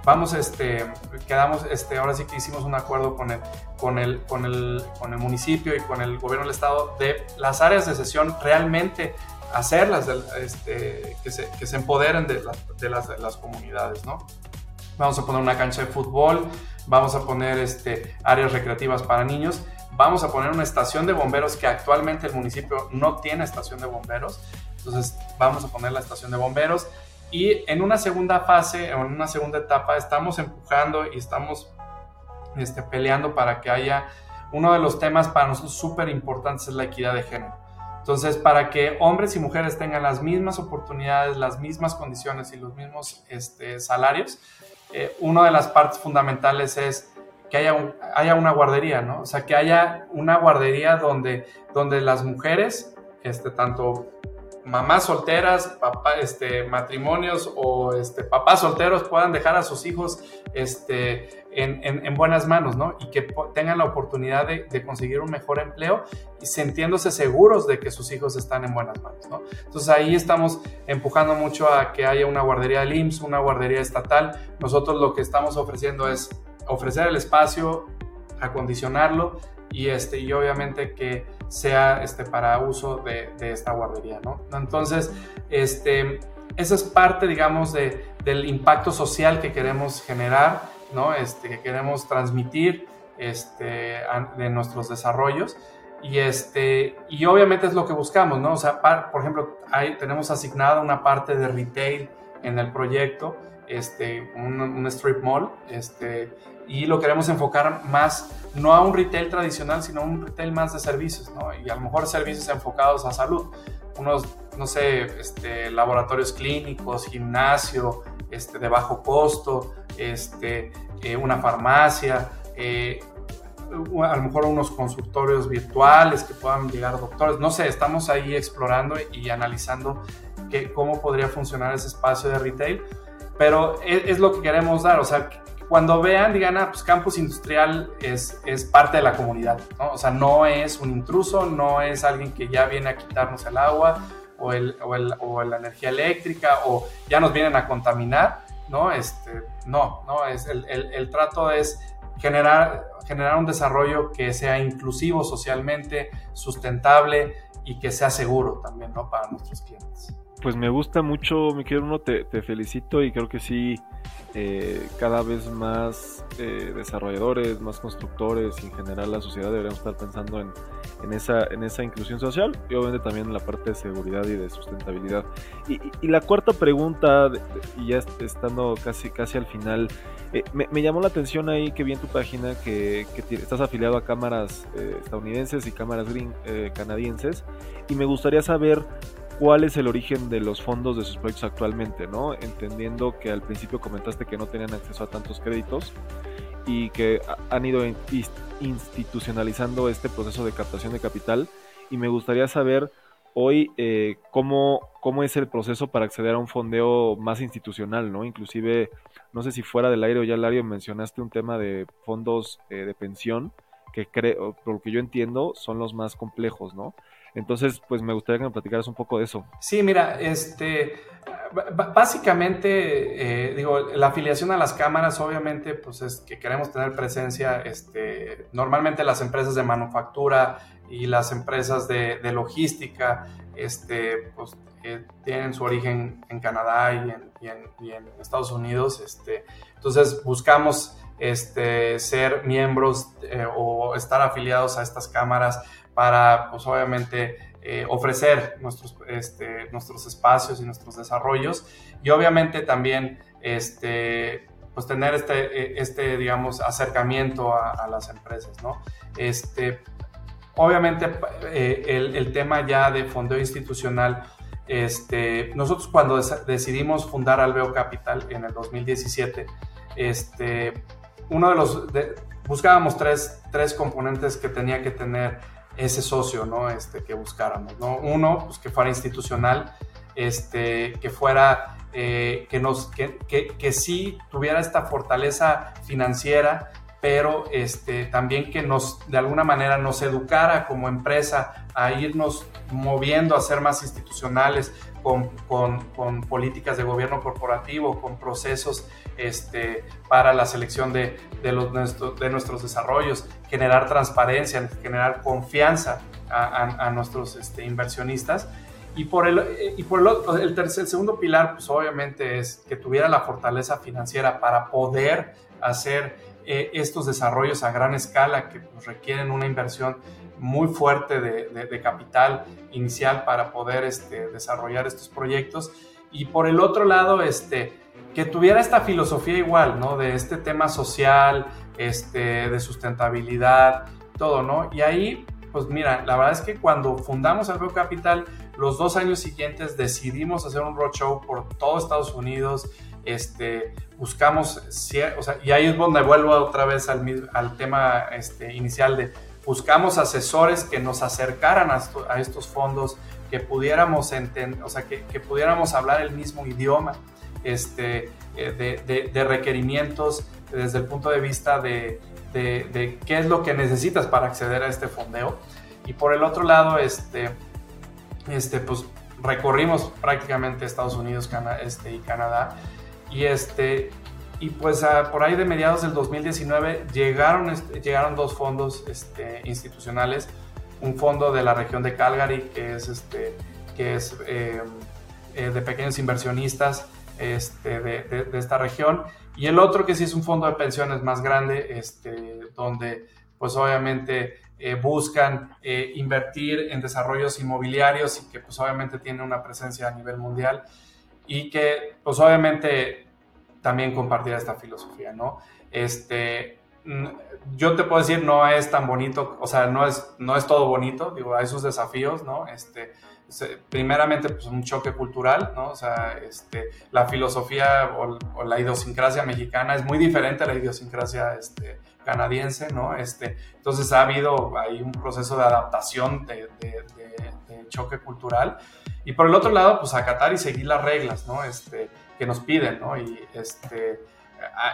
[SPEAKER 1] vamos, este, quedamos, este, ahora sí que hicimos un acuerdo con el, con, el, con, el, con el municipio y con el gobierno del estado de las áreas de sesión realmente hacerlas, este, que, se, que se empoderen de, de, las, de las comunidades, ¿no? vamos a poner una cancha de fútbol, vamos a poner este, áreas recreativas para niños, vamos a poner una estación de bomberos que actualmente el municipio no tiene estación de bomberos, entonces vamos a poner la estación de bomberos y en una segunda fase, en una segunda etapa, estamos empujando y estamos este, peleando para que haya uno de los temas para nosotros súper importantes es la equidad de género. Entonces, para que hombres y mujeres tengan las mismas oportunidades, las mismas condiciones y los mismos este, salarios, eh, una de las partes fundamentales es que haya, haya una guardería, ¿no? O sea, que haya una guardería donde, donde las mujeres, este, tanto mamás solteras, papá, este, matrimonios o este, papás solteros puedan dejar a sus hijos este, en, buenas manos, ¿no? Y que tengan la oportunidad de, conseguir un mejor empleo y sintiéndose seguros de que sus hijos están en buenas manos, ¿no? Entonces ahí estamos empujando mucho a que haya una guardería del IMSS, una guardería estatal. Nosotros lo que estamos ofreciendo es ofrecer el espacio, acondicionarlo y, este, y obviamente que sea este, para uso de, esta guardería, ¿no? Entonces, este, esa es parte, digamos, de, del impacto social que queremos generar, ¿no? Este, que queremos transmitir este, de nuestros desarrollos. Y, este, y obviamente es lo que buscamos, ¿no? O sea, por ejemplo, ahí tenemos asignada una parte de retail en el proyecto, este, un, un strip mall, este, y lo queremos enfocar más, no a un retail tradicional, sino a un retail más de servicios, ¿no? Y a lo mejor servicios enfocados a salud. Unos, no sé, este, laboratorios clínicos, gimnasio, este, de bajo costo, este, eh, una farmacia, eh, a lo mejor unos consultorios virtuales que puedan llegar doctores. No sé, estamos ahí explorando y analizando que, cómo podría funcionar ese espacio de retail, pero es, es, lo que queremos dar, o sea, cuando vean, digan, ah, pues campus industrial es, es parte de la comunidad, ¿no? O sea, no es un intruso, no es alguien que ya viene a quitarnos el agua o, el, o, el, o la energía eléctrica o ya nos vienen a contaminar, ¿no? Este, no, no, es el, el, trato es generar, generar un desarrollo que sea inclusivo socialmente, sustentable y que sea seguro también, ¿no? Para nuestros clientes.
[SPEAKER 2] Pues me gusta mucho, mi querido uno, te, felicito y creo que sí eh, cada vez más eh, desarrolladores, más constructores y en general la sociedad deberíamos estar pensando en, en, esa, en esa inclusión social y obviamente también en la parte de seguridad y de sustentabilidad. Y, la cuarta pregunta, y ya estando casi, casi al final, eh, me, me, llamó la atención ahí que vi en tu página que, que estás afiliado a cámaras estadounidenses y cámaras green, canadienses y me gustaría saber cuál es el origen de los fondos de sus proyectos actualmente, ¿no? Entendiendo que al principio comentaste que no tenían acceso a tantos créditos y que han ido institucionalizando este proceso de captación de capital y me gustaría saber hoy eh, cómo, cómo es el proceso para acceder a un fondeo más institucional, ¿no? Inclusive, no sé si fuera del aire o ya aire mencionaste un tema de fondos eh, de pensión que creo, por lo que yo entiendo, son los más complejos, ¿no? Entonces, pues me gustaría que me platicaras un poco de eso.
[SPEAKER 1] Sí, mira, este, básicamente, eh, digo, la afiliación a las cámaras, obviamente, pues es que queremos tener presencia, este, normalmente las empresas de manufactura y las empresas de, logística, este, pues eh, tienen su origen en Canadá y en, Estados Unidos, este, entonces buscamos este, ser miembros eh, o estar afiliados a estas cámaras para, pues obviamente, eh, ofrecer nuestros, este, nuestros espacios y nuestros desarrollos y obviamente también este, pues tener este, eh, este digamos, acercamiento a, las empresas, ¿no? Este, obviamente eh, el, tema ya de fondeo institucional, este, nosotros cuando decidimos fundar Alveo Capital en el 2017, este, uno de los, buscábamos tres, tres componentes que tenía que tener ese socio, ¿no? Este, que buscáramos, ¿no? Uno, pues que fuera institucional, este, que fuera, eh, que, nos, que, que, que, sí tuviera esta fortaleza financiera, pero este, también que nos, de alguna manera, nos educara como empresa a irnos moviendo a ser más institucionales, con, con, con, políticas de gobierno corporativo, con procesos este, para la selección de, de, los, de nuestros desarrollos, generar transparencia, generar confianza a, a, nuestros este, inversionistas. Y por, el, y por el, el, tercer, el segundo pilar, pues obviamente es que tuviera la fortaleza financiera para poder hacer eh, estos desarrollos a gran escala que pues, requieren una inversión muy fuerte de, capital inicial para poder este, desarrollar estos proyectos. Y por el otro lado, este, que tuviera esta filosofía igual, ¿no? De este tema social, este, de sustentabilidad, todo, ¿no? Y ahí, pues mira, la verdad es que cuando fundamos Alveo Capital, los dos años siguientes decidimos hacer un roadshow por todo Estados Unidos, este, buscamos, o sea, y ahí es donde vuelvo otra vez al, al tema este, inicial de buscamos asesores que nos acercaran a, estos fondos, que pudiéramos entender, o sea, que, pudiéramos hablar el mismo idioma este, eh, de, requerimientos desde el punto de vista de, qué es lo que necesitas para acceder a este fondeo. Y por el otro lado, este, este, pues recorrimos prácticamente Estados Unidos este, y Canadá. Y, este, y pues por ahí de mediados del 2019 llegaron, llegaron dos fondos este, institucionales, un fondo de la región de Calgary que es, este, que es eh, eh, de pequeños inversionistas este, de, de, esta región. Y el otro que sí es un fondo de pensiones más grande, este, donde pues obviamente eh, buscan invertir en desarrollos inmobiliarios y que pues obviamente tiene una presencia a nivel mundial y que pues obviamente también compartir esta filosofía, ¿no? Este, yo te puedo decir, no es tan bonito, o sea, no es, no es todo bonito, digo, hay sus desafíos, ¿no? Este, primeramente, pues un choque cultural, ¿no? O sea, este, la filosofía o, la idiosincrasia mexicana es muy diferente a la idiosincrasia este, canadiense, ¿no? Este, entonces ha habido ahí un proceso de adaptación de, de, de, choque cultural. Y por el otro lado, pues acatar y seguir las reglas, ¿no? Este, que nos piden, ¿no? Y este,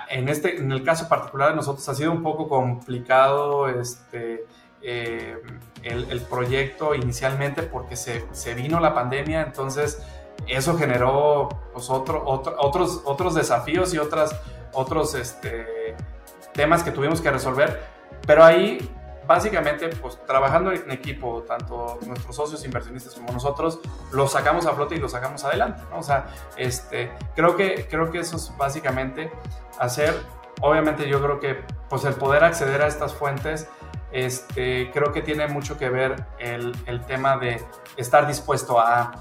[SPEAKER 1] en, este, en el caso particular de nosotros ha sido un poco complicado este, eh, el, proyecto inicialmente porque se, se, vino la pandemia, entonces eso generó pues, otro, otros, otros desafíos y otras, otros este, temas que tuvimos que resolver, pero ahí básicamente, pues trabajando en equipo, tanto nuestros socios inversionistas como nosotros, lo sacamos a flote y lo sacamos adelante, ¿no? O sea, este, creo que, creo que eso es básicamente hacer, obviamente yo creo que, pues el poder acceder a estas fuentes, este, creo que tiene mucho que ver el, el tema de estar dispuesto a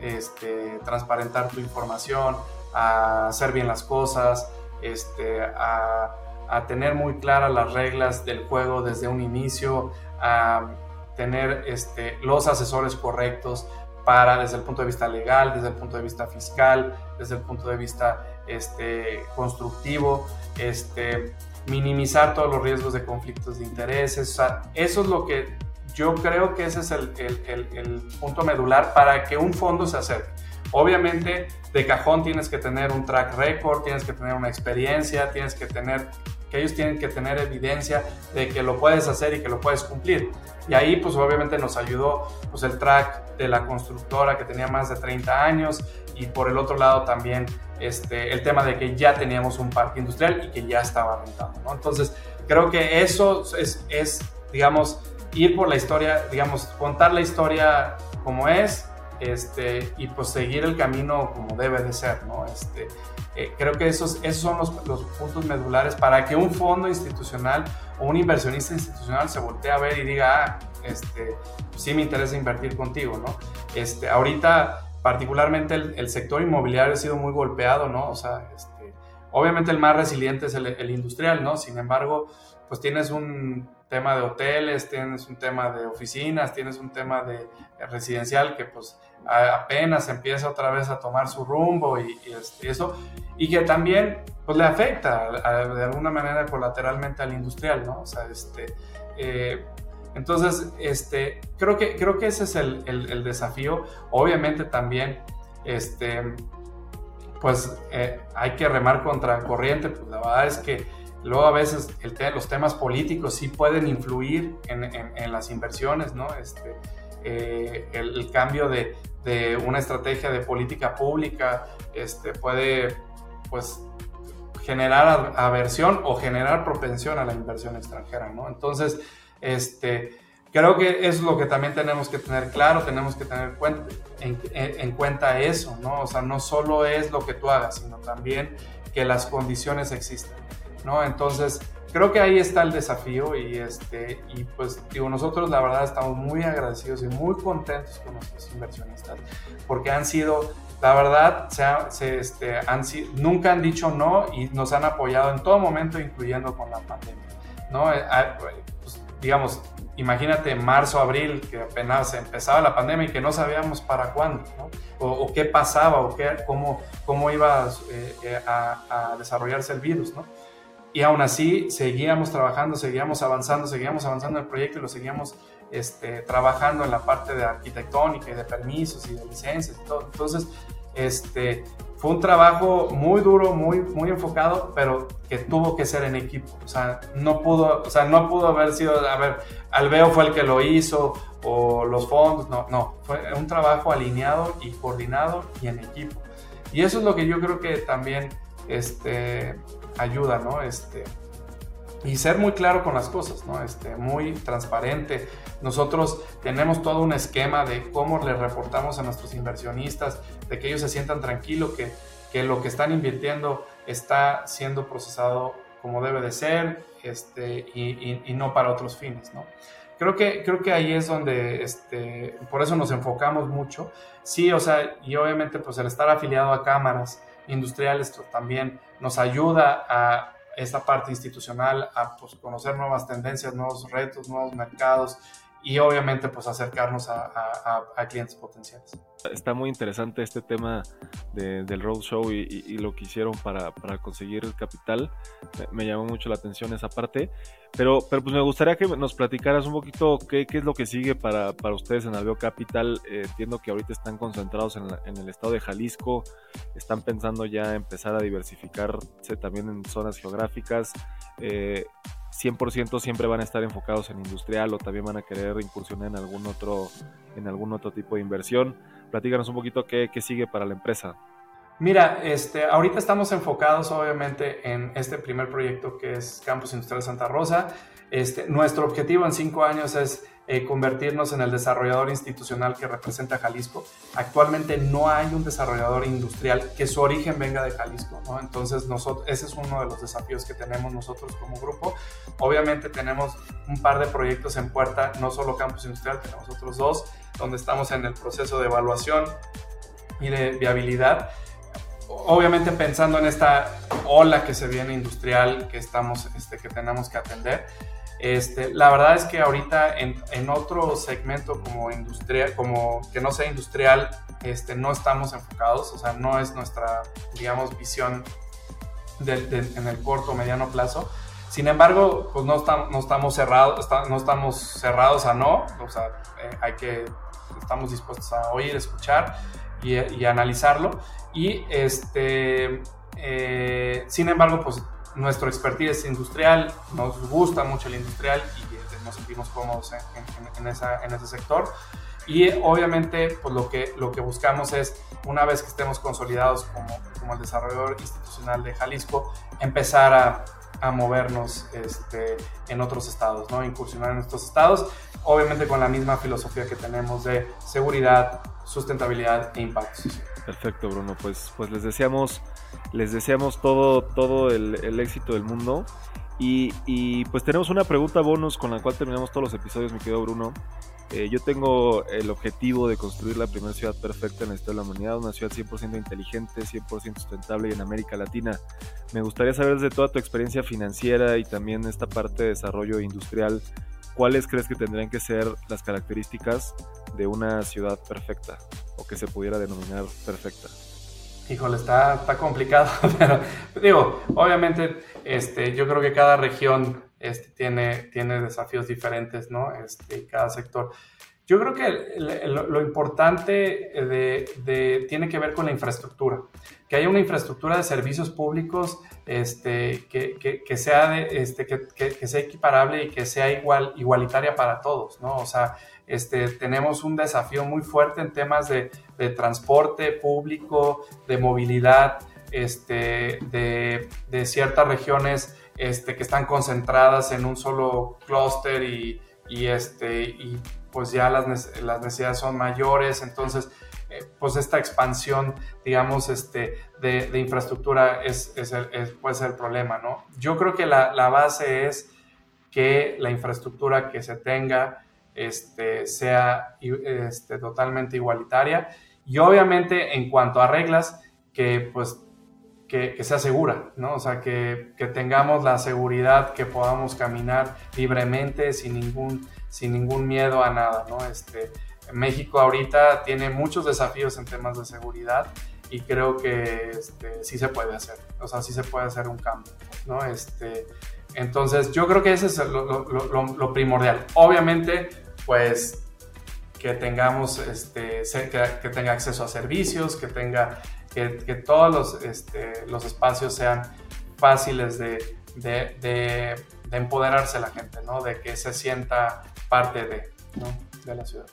[SPEAKER 1] este, transparentar tu información, a hacer bien las cosas, este, a a tener muy claras las reglas del juego desde un inicio, a tener este, los asesores correctos para desde el punto de vista legal, desde el punto de vista fiscal, desde el punto de vista este, constructivo, este, minimizar todos los riesgos de conflictos de intereses. eso es lo que yo creo que ese es el, el, el punto medular para que un fondo se acerque. Obviamente, de cajón tienes que tener un track record, tienes que tener una experiencia, tienes que tener que ellos tienen que tener evidencia de que lo puedes hacer y que lo puedes cumplir. Y ahí pues obviamente nos ayudó pues el track de la constructora que tenía más de 30 años y por el otro lado también este, el tema de que ya teníamos un parque industrial y que ya estaba rentando. ¿no? Entonces creo que eso es, es, digamos, ir por la historia, digamos, contar la historia como es este, y pues seguir el camino como debe de ser, ¿no? Este, eh, creo que esos, esos son los, los, puntos medulares para que un fondo institucional o un inversionista institucional se voltee a ver y diga, ah, este, sí me interesa invertir contigo, ¿no? Este, ahorita, particularmente el, el sector inmobiliario ha sido muy golpeado, ¿no? O sea, este, obviamente el más resiliente es el, el industrial, ¿no? Sin embargo, pues tienes un tema de hoteles, tienes un tema de oficinas, tienes un tema de residencial que pues apenas empieza otra vez a tomar su rumbo y, eso, y que también pues, le afecta de alguna manera colateralmente al industrial, ¿no? O sea, este, eh, entonces, este, creo, que, creo que ese es el, el, desafío. Obviamente también, este, pues eh, hay que remar contra corriente, pues la verdad es que luego a veces los temas políticos sí pueden influir en, en, las inversiones, ¿no? Este, eh, el, cambio de, de, una estrategia de política pública este, puede, pues, generar aversión o generar propensión a la inversión extranjera, ¿no? Entonces, este, creo que es lo que también tenemos que tener claro, tenemos que tener en, cuenta eso, ¿no? O sea, no solo es lo que tú hagas, sino también que las condiciones existen, ¿no? Entonces, creo que ahí está el desafío y, este, y pues digo, nosotros la verdad estamos muy agradecidos y muy contentos con nuestros inversionistas porque han sido, la verdad, se, este, han, nunca han dicho no y nos han apoyado en todo momento, incluyendo con la pandemia, ¿no? Eh, ah, digamos, imagínate marzo, abril, que apenas empezaba la pandemia y que no sabíamos para cuándo, ¿no? o, qué pasaba, o qué, cómo, cómo iba eh, eh, a, desarrollarse el virus, ¿no? Y aún así seguíamos trabajando, seguíamos avanzando, seguíamos avanzando en el proyecto y lo seguíamos este, trabajando en la parte de arquitectónica y de permisos y de licencias y todo. Entonces, este, fue un trabajo muy duro, muy, muy enfocado, pero que tuvo que ser en equipo. O sea, no pudo, o sea, no pudo haber sido, a ver, Alveo fue el que lo hizo o los fondos, no, no, fue un trabajo alineado y coordinado y en equipo. Y eso es lo que yo creo que también este, ayuda, ¿no? Este, y ser muy claro con las cosas, ¿no? Este, muy transparente. Nosotros tenemos todo un esquema de cómo le reportamos a nuestros inversionistas, de que ellos se sientan tranquilos, que, que lo que están invirtiendo está siendo procesado como debe de ser este, y, y, no para otros fines, ¿no? Creo que, creo que ahí es donde, este, por eso nos enfocamos mucho. Sí, o sea, y obviamente pues el estar afiliado a cámaras industriales también nos ayuda a esta parte institucional a pues, conocer nuevas tendencias, nuevos retos, nuevos mercados y obviamente pues acercarnos a, clientes potenciales.
[SPEAKER 2] Está muy interesante este tema del roadshow y, y, lo que hicieron para, conseguir el capital. Me, llamó mucho la atención esa parte. Pero, pero pues me gustaría que nos platicaras un poquito qué, es lo que sigue para, ustedes en Alveo Capital. Eh, entiendo que ahorita están concentrados en, el estado de Jalisco, están pensando ya empezar a diversificarse también en zonas geográficas. Eh, 100% siempre van a estar enfocados en industrial o también van a querer incursionar en algún otro, en algún otro tipo de inversión. Platícanos un poquito qué, qué sigue para la empresa.
[SPEAKER 1] Mira, este, ahorita estamos enfocados obviamente en este primer proyecto que es Campus Industrial Santa Rosa. Este, nuestro objetivo en cinco años es eh, convertirnos en el desarrollador institucional que representa Jalisco. Actualmente no hay un desarrollador industrial que su origen venga de Jalisco. Entonces nosotros, ese es uno de los desafíos que tenemos nosotros como grupo. Obviamente tenemos un par de proyectos en puerta, no solo Campus Industrial, tenemos otros dos, donde estamos en el proceso de evaluación y de viabilidad obviamente pensando en esta ola que se viene industrial que estamos, este, que tenemos que atender. Este, la verdad es que ahorita en, en, otro segmento como industrial, como que no sea industrial, este, no estamos enfocados, o sea, no es nuestra, digamos, visión en el corto o mediano plazo. Sin embargo, pues no, estamos, no estamos cerrados, no estamos cerrados a no, o sea, eh, hay que, estamos dispuestos a oír, escuchar y, y analizarlo. Y este, eh, sin embargo, pues nuestro expertise es industrial, nos gusta mucho el industrial y eh, nos sentimos cómodos en, en ese sector. Y obviamente, pues lo que, lo que buscamos es, una vez que estemos consolidados como, como el desarrollador institucional de Jalisco, empezar a, a movernos este, en otros estados, ¿no? incursionar en estos estados, obviamente con la misma filosofía que tenemos de seguridad, sustentabilidad e impacto
[SPEAKER 2] Perfecto, Bruno. Pues, pues les deseamos, les deseamos todo, todo el, éxito del mundo. Y, pues tenemos una pregunta bonus con la cual terminamos todos los episodios, mi querido Bruno. Eh, yo tengo el objetivo de construir la primera ciudad perfecta en la historia de la humanidad, una ciudad 100% inteligente, 100% sustentable y en América Latina. Me gustaría saber desde toda tu experiencia financiera y también esta parte de desarrollo industrial, ¿cuáles crees que tendrían que ser las características de una ciudad perfecta o que se pudiera denominar perfecta?
[SPEAKER 1] Híjole, está, está complicado, pero digo, obviamente este, yo creo que cada región este, tiene, tiene desafíos diferentes, ¿no? Este, cada sector. Yo creo que lo, importante de, tiene que ver con la infraestructura, que haya una infraestructura de servicios públicos este, que, que, sea este, que, sea equiparable y que sea igual, igualitaria para todos, ¿no? O sea, este, tenemos un desafío muy fuerte en temas de, de transporte público, de movilidad, este, de, de ciertas regiones este, que están concentradas en un solo clúster y, y, este, y pues ya las, las necesidades son mayores, entonces eh, pues esta expansión, digamos, este, de, de infraestructura es, puede ser el problema, ¿no? Yo creo que la, la, base es que la infraestructura que se tenga este, sea este, totalmente igualitaria y obviamente en cuanto a reglas, que pues que, que, sea segura, ¿no? O sea, que, que, tengamos la seguridad, que podamos caminar libremente sin ningún sin ningún miedo a nada, ¿no? Este, México ahorita tiene muchos desafíos en temas de seguridad y creo que este, sí se puede hacer, o sea, sí se puede hacer un cambio, ¿no? Este, entonces, yo creo que ese es lo, primordial. Obviamente, pues que tengamos, este, que, tenga acceso a servicios, que tenga, que, todos los, este, los espacios sean fáciles de, de, de, de empoderarse la gente, ¿no? De que se sienta parte de, ¿no? de la ciudad.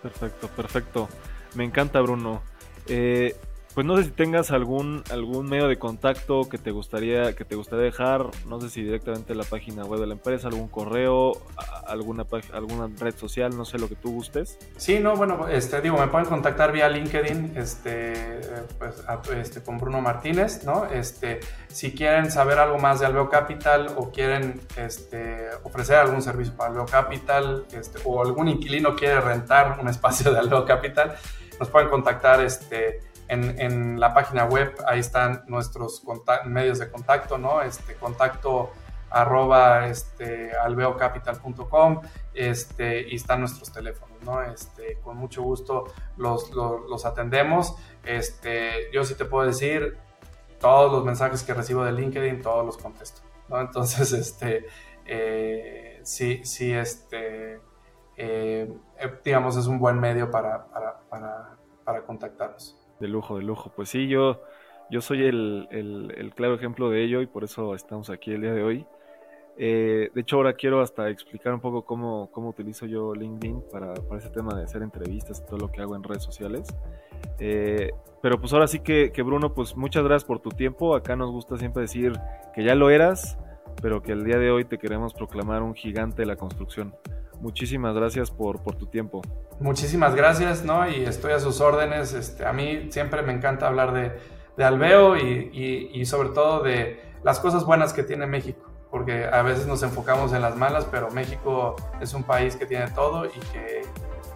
[SPEAKER 2] Perfecto, perfecto. Me encanta, Bruno. Eh, pues no sé si tengas algún algún medio de contacto que te gustaría que te gustaría dejar, no sé si directamente la página web de la empresa, algún correo, alguna alguna red social, no sé lo que tú gustes.
[SPEAKER 1] Sí, no, bueno, este digo, me pueden contactar vía LinkedIn, este, pues, este con Bruno Martínez, ¿no? Este, si quieren saber algo más de Alveo Capital o quieren este, ofrecer algún servicio para Alveo Capital, este, o algún inquilino quiere rentar un espacio de Alveo Capital, nos pueden contactar este en, la página web, ahí están nuestros medios de contacto, ¿no? Este, contacto arroba este, alveocapital.com este, y están nuestros teléfonos, ¿no? Este, con mucho gusto los, los, atendemos. Este, yo sí te puedo decir, todos los mensajes que recibo de LinkedIn, todos los contesto, ¿no? Entonces, este, eh, sí, sí, este, eh, digamos, es un buen medio para, para, para contactarnos.
[SPEAKER 2] De lujo, de lujo. Pues sí, yo, yo soy el, claro ejemplo de ello y por eso estamos aquí el día de hoy. Eh, de hecho, ahora quiero hasta explicar un poco cómo, cómo utilizo yo LinkedIn para, para, ese tema de hacer entrevistas y todo lo que hago en redes sociales. Eh, pero pues ahora sí que, que, Bruno, pues muchas gracias por tu tiempo. Acá nos gusta siempre decir que ya lo eras, pero que el día de hoy te queremos proclamar un gigante de la construcción. Muchísimas gracias por, por tu tiempo.
[SPEAKER 1] Muchísimas gracias, ¿no? Y estoy a sus órdenes. Este, a mí siempre me encanta hablar de, de Alveo y, y, y, sobre todo de las cosas buenas que tiene México, porque a veces nos enfocamos en las malas, pero México es un país que tiene todo y que,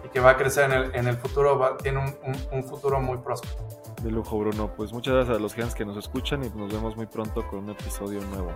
[SPEAKER 1] y que va a crecer en el, en el futuro, tiene un, un, un, futuro muy próspero.
[SPEAKER 2] De lujo, Bruno. Pues muchas gracias a los fans que nos escuchan y nos vemos muy pronto con un episodio nuevo.